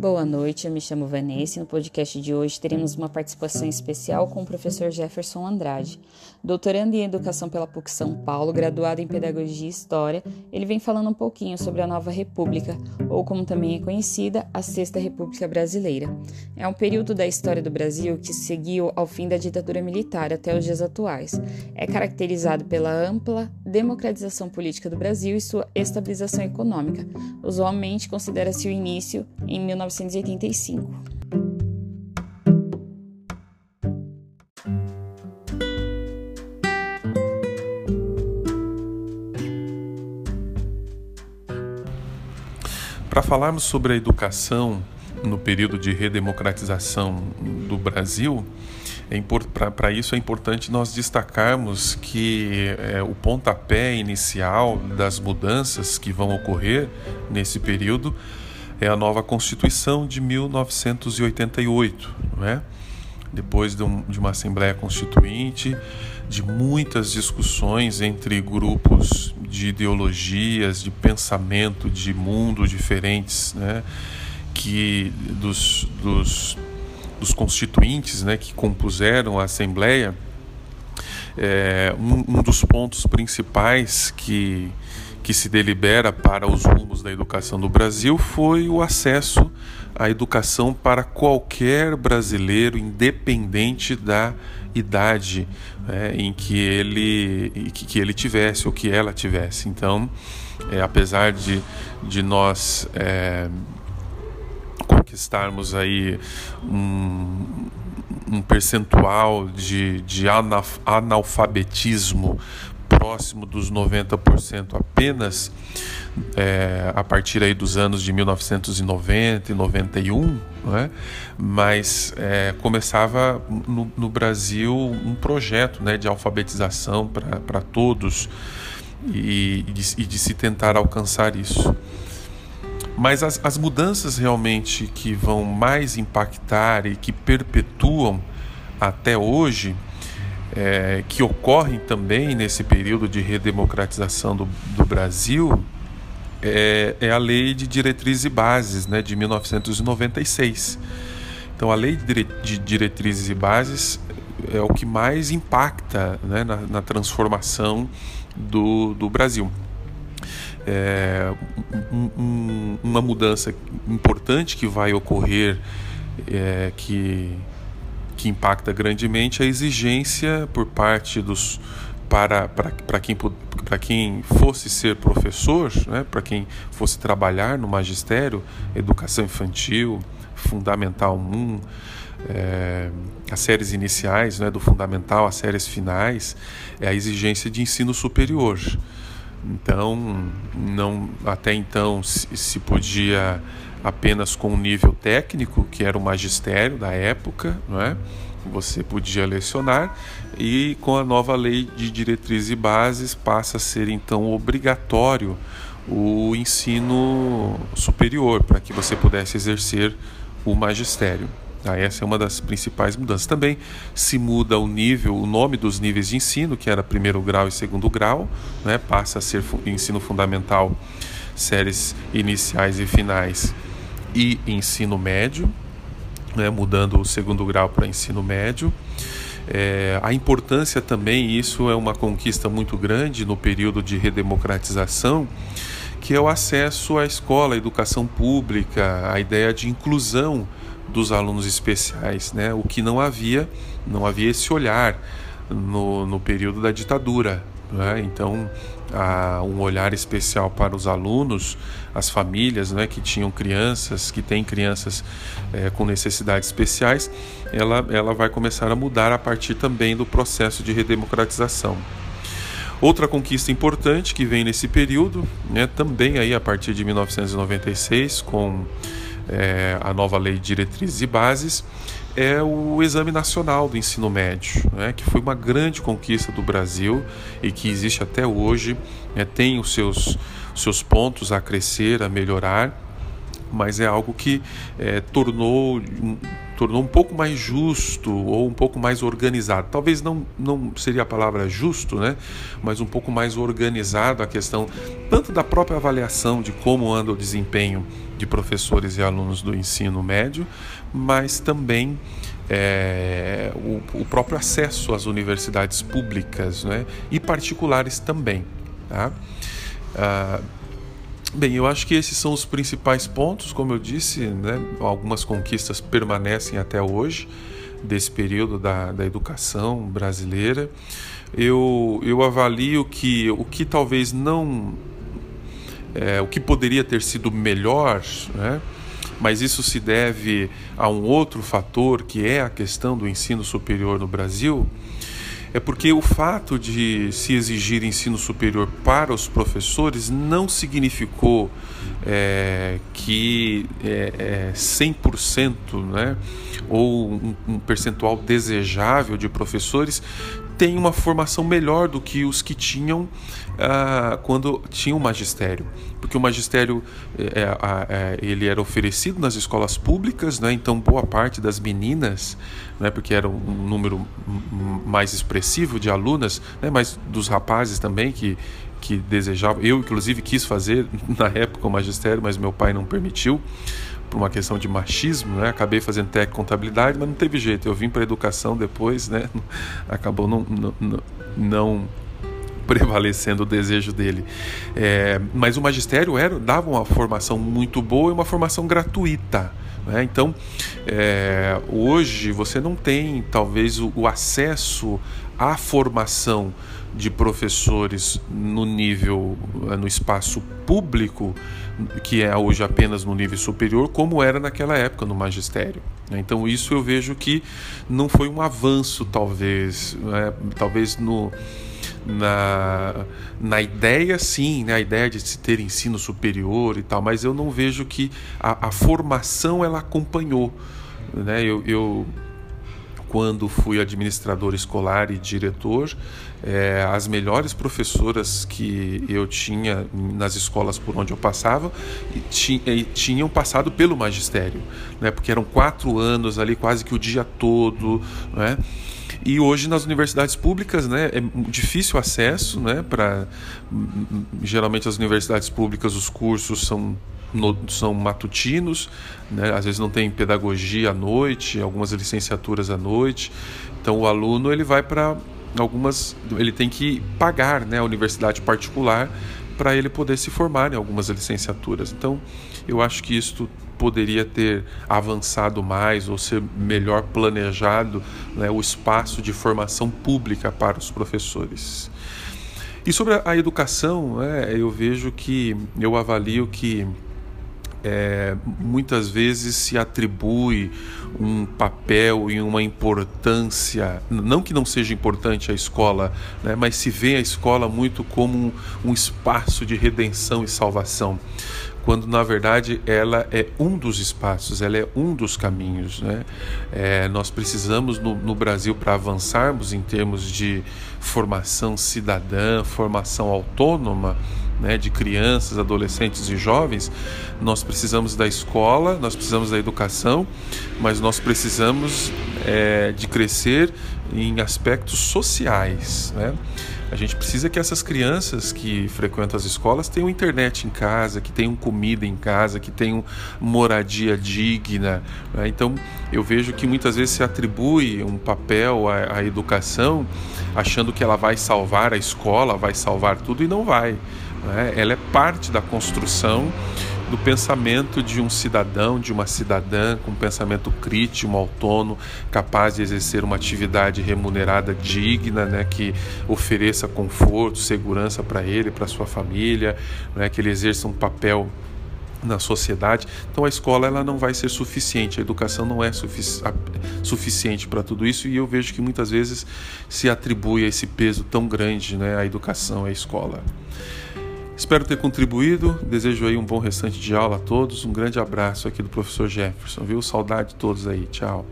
Boa noite, eu me chamo Vanessa e no podcast de hoje teremos uma participação especial com o professor Jefferson Andrade. Doutorando em Educação pela PUC São Paulo, graduado em Pedagogia e História, ele vem falando um pouquinho sobre a Nova República, ou como também é conhecida, a Sexta República Brasileira. É um período da história do Brasil que seguiu ao fim da ditadura militar até os dias atuais. É caracterizado pela ampla democratização política do Brasil e sua estabilização econômica. Usualmente considera-se o início em 19 1985. Para falarmos sobre a educação no período de redemocratização do Brasil, é para isso é importante nós destacarmos que é, o pontapé inicial das mudanças que vão ocorrer nesse período é a nova Constituição de 1988, não é? depois de, um, de, uma Assembleia Constituinte, de muitas discussões entre grupos de ideologias, de pensamento, de mundo diferentes, né? que dos, dos, dos constituintes né? que compuseram a Assembleia, é, um, um dos pontos principais que que se delibera para os rumos da educação do Brasil foi o acesso à educação para qualquer brasileiro, independente da idade é, em que ele, que, ele tivesse ou que ela tivesse. Então, é, apesar de, de nós é, conquistarmos aí um, um percentual de, de analfabetismo próximo dos 90% apenas é, a partir aí dos anos de 1990 e 91, é? mas é, começava no, no, Brasil um projeto né, de alfabetização para todos e, e, de, e, de, se tentar alcançar isso. Mas as, as mudanças realmente que vão mais impactar e que perpetuam até hoje é, que ocorrem também nesse período de redemocratização do, do Brasil é, é, a Lei de Diretrizes e Bases né, de 1996. Então, a Lei de Diretrizes e Bases é o que mais impacta né, na, na, transformação do, do Brasil. É, um, um, uma mudança importante que vai ocorrer, é, que que impacta grandemente a exigência por parte dos para, para, para, quem, para quem fosse ser professor, né, para quem fosse trabalhar no magistério, educação infantil, fundamental 1, é, as séries iniciais né, do fundamental, as séries finais, é a exigência de ensino superior. Então, não, até então se, se podia apenas com um nível técnico, que era o magistério da época, não é? Você podia lecionar e com a nova lei de diretrizes e bases passa a ser então obrigatório o ensino superior para que você pudesse exercer o magistério. Ah, essa é uma das principais mudanças. Também se muda o nível, o nome dos níveis de ensino, que era primeiro grau e segundo grau, né? passa a ser ensino fundamental, séries iniciais e finais e ensino médio, né, mudando o segundo grau para ensino médio. É, a importância também, isso é uma conquista muito grande no período de redemocratização, que é o acesso à escola, à educação pública, a ideia de inclusão dos alunos especiais, né? o que não havia, não havia esse olhar no, no período da ditadura. Né? Então, um olhar especial para os alunos, as famílias né, que tinham crianças, que têm crianças é, com necessidades especiais, ela, ela vai começar a mudar a partir também do processo de redemocratização. Outra conquista importante que vem nesse período, né, também aí a partir de 1996, com é, a nova Lei de Diretrizes e Bases, é o Exame Nacional do Ensino Médio, né, que foi uma grande conquista do Brasil e que existe até hoje, né, tem os seus, seus pontos a crescer, a melhorar, mas é algo que é, tornou, tornou um pouco mais justo ou um pouco mais organizado. Talvez não, não seria a palavra justo, né? mas um pouco mais organizado a questão tanto da própria avaliação de como anda o desempenho de professores e alunos do ensino médio, mas também é, o, o, próprio acesso às universidades públicas né? e particulares também. Tá? Ah, Bem, eu acho que esses são os principais pontos, como eu disse, né? algumas conquistas permanecem até hoje desse período da, da educação brasileira. Eu, eu avalio que o que talvez não. É, o que poderia ter sido melhor, né? mas isso se deve a um outro fator que é a questão do ensino superior no Brasil é porque o fato de se exigir ensino superior para os professores não significou é, que é, é 100% né, ou um, um percentual desejável de professores tem uma formação melhor do que os que tinham ah, quando tinham o magistério, porque o magistério é, é, ele era oferecido nas escolas públicas, né? então boa parte das meninas, né? porque era um número mais expressivo de alunas, né? mas dos rapazes também que que desejavam, eu inclusive quis fazer na época o magistério, mas meu pai não permitiu por uma questão de machismo, né? Acabei fazendo técnico contabilidade, mas não teve jeito. Eu vim para educação depois, né? Acabou não, não, não prevalecendo o desejo dele. É, mas o magistério era, dava uma formação muito boa e uma formação gratuita. Né? Então, é, hoje você não tem talvez o, o acesso à formação de professores no nível, no espaço público que é hoje apenas no nível superior, como era naquela época no magistério. Né? Então isso eu vejo que não foi um avanço, talvez, né? talvez no na, na ideia sim, né? a ideia de se ter ensino superior e tal, mas eu não vejo que a, a formação ela acompanhou. Né? Eu, eu quando fui administrador escolar e diretor, é, as melhores professoras que eu tinha nas escolas por onde eu passava tinham passado pelo magistério, né? porque eram quatro anos ali, quase que o dia todo. Né? E hoje nas universidades públicas, né, é difícil acesso, né, para geralmente as universidades públicas os cursos são no, são matutinos, né? às vezes não tem pedagogia à noite, algumas licenciaturas à noite. Então o aluno ele vai para algumas, ele tem que pagar, né, a universidade particular para ele poder se formar em algumas licenciaturas. Então eu acho que isso poderia ter avançado mais ou ser melhor planejado né, o espaço de formação pública para os professores. E sobre a educação, né, eu vejo que, eu avalio que é, muitas vezes se atribui um papel e uma importância, não que não seja importante a escola, né, mas se vê a escola muito como um, um espaço de redenção e salvação quando na verdade ela é um dos espaços, ela é um dos caminhos. Né? É, nós precisamos no, no Brasil para avançarmos em termos de formação cidadã, formação autônoma, né, de crianças, adolescentes e jovens, nós precisamos da escola, nós precisamos da educação, mas nós precisamos é, de crescer em aspectos sociais. Né? A gente precisa que essas crianças que frequentam as escolas tenham internet em casa, que tenham comida em casa, que tenham moradia digna. Né? Então, eu vejo que muitas vezes se atribui um papel à, à educação achando que ela vai salvar a escola, vai salvar tudo e não vai. Né? Ela é parte da construção do pensamento de um cidadão, de uma cidadã com pensamento crítico, autônomo, capaz de exercer uma atividade remunerada digna, né, que ofereça conforto, segurança para ele, para sua família, né, que ele exerça um papel na sociedade. Então a escola ela não vai ser suficiente, a educação não é sufici suficiente para tudo isso e eu vejo que muitas vezes se atribui esse peso tão grande, né, à educação, à escola. Espero ter contribuído. Desejo aí um bom restante de aula a todos. Um grande abraço aqui do professor Jefferson, viu? Saudade de todos aí. Tchau.